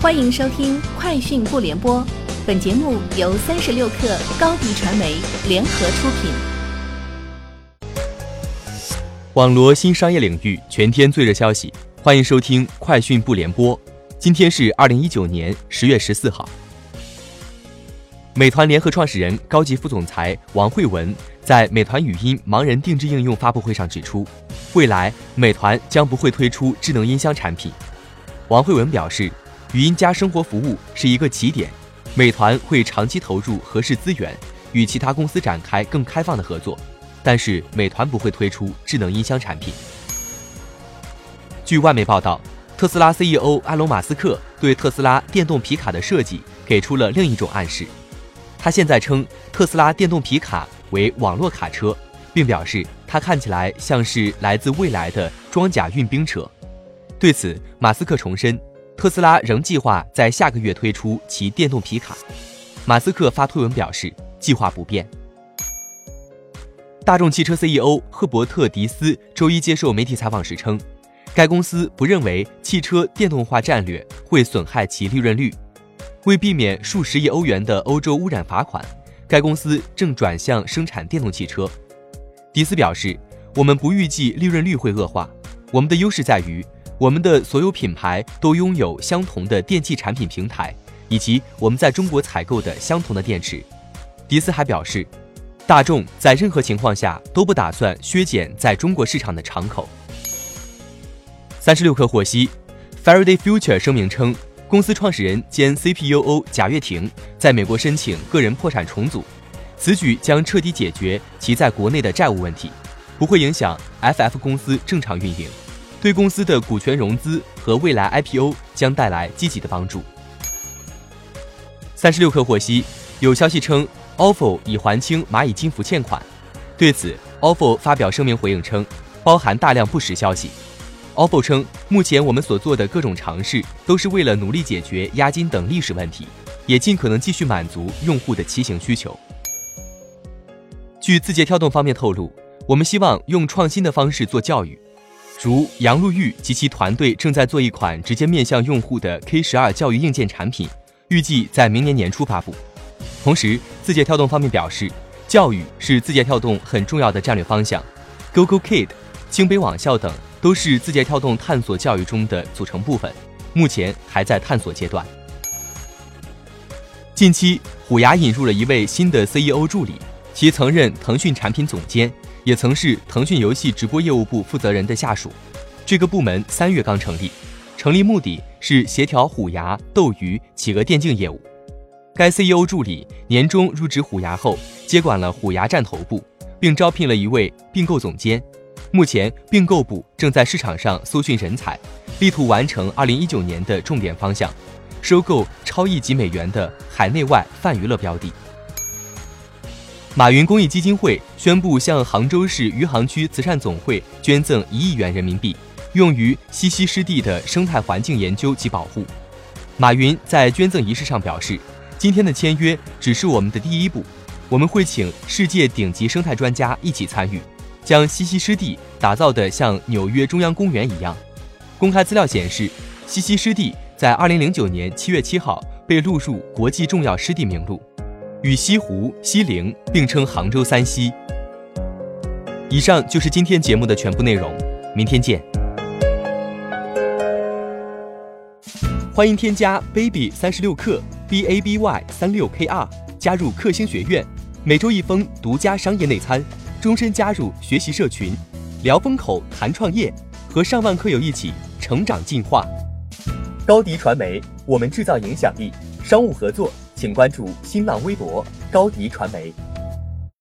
欢迎收听《快讯不联播》，本节目由三十六克高低传媒联合出品。网罗新商业领域全天最热消息，欢迎收听《快讯不联播》。今天是二零一九年十月十四号。美团联合创始人、高级副总裁王慧文在美团语音盲人定制应用发布会上指出，未来美团将不会推出智能音箱产品。王慧文表示。语音加生活服务是一个起点，美团会长期投入合适资源，与其他公司展开更开放的合作。但是，美团不会推出智能音箱产品。据外媒报道，特斯拉 CEO 埃隆·马斯克对特斯拉电动皮卡的设计给出了另一种暗示。他现在称特斯拉电动皮卡为网络卡车，并表示它看起来像是来自未来的装甲运兵车。对此，马斯克重申。特斯拉仍计划在下个月推出其电动皮卡。马斯克发推文表示，计划不变。大众汽车 CEO 赫伯特·迪斯周一接受媒体采访时称，该公司不认为汽车电动化战略会损害其利润率。为避免数十亿欧元的欧洲污染罚款，该公司正转向生产电动汽车。迪斯表示，我们不预计利润率会恶化。我们的优势在于。我们的所有品牌都拥有相同的电器产品平台，以及我们在中国采购的相同的电池。迪斯还表示，大众在任何情况下都不打算削减在中国市场的敞口。三十六氪获悉，Faraday Future 声明称，公司创始人兼 CPUO 贾跃亭在美国申请个人破产重组，此举将彻底解决其在国内的债务问题，不会影响 FF 公司正常运营。对公司的股权融资和未来 IPO 将带来积极的帮助。三十六氪获悉，有消息称，ofo 已还清蚂蚁金服欠款。对此，ofo 发表声明回应称，包含大量不实消息。ofo 称，目前我们所做的各种尝试都是为了努力解决押金等历史问题，也尽可能继续满足用户的骑行需求。据字节跳动方面透露，我们希望用创新的方式做教育。如杨璐玉及其团队正在做一款直接面向用户的 K 十二教育硬件产品，预计在明年年初发布。同时，字节跳动方面表示，教育是字节跳动很重要的战略方向，GoGo Kid、清北网校等都是字节跳动探索教育中的组成部分，目前还在探索阶段。近期，虎牙引入了一位新的 CEO 助理，其曾任腾讯产品总监。也曾是腾讯游戏直播业务部负责人的下属，这个部门三月刚成立，成立目的是协调虎牙、斗鱼、企鹅电竞业务。该 CEO 助理年终入职虎牙后，接管了虎牙站头部，并招聘了一位并购总监。目前，并购部正在市场上搜寻人才，力图完成2019年的重点方向，收购超亿级美元的海内外泛娱乐标的。马云公益基金会宣布向杭州市余杭区慈善总会捐赠一亿元人民币，用于西溪湿地的生态环境研究及保护。马云在捐赠仪式上表示：“今天的签约只是我们的第一步，我们会请世界顶级生态专家一起参与，将西溪湿地打造得像纽约中央公园一样。”公开资料显示，西溪湿地在2009年7月7号被录入国际重要湿地名录。与西湖、西泠并称杭州三溪。以上就是今天节目的全部内容，明天见。欢迎添加 baby 三十六克 b a b y 三六 k r 加入克星学院，每周一封独家商业内参，终身加入学习社群，聊风口谈创业，和上万课友一起成长进化。高迪传媒，我们制造影响力，商务合作。请关注新浪微博高迪传媒。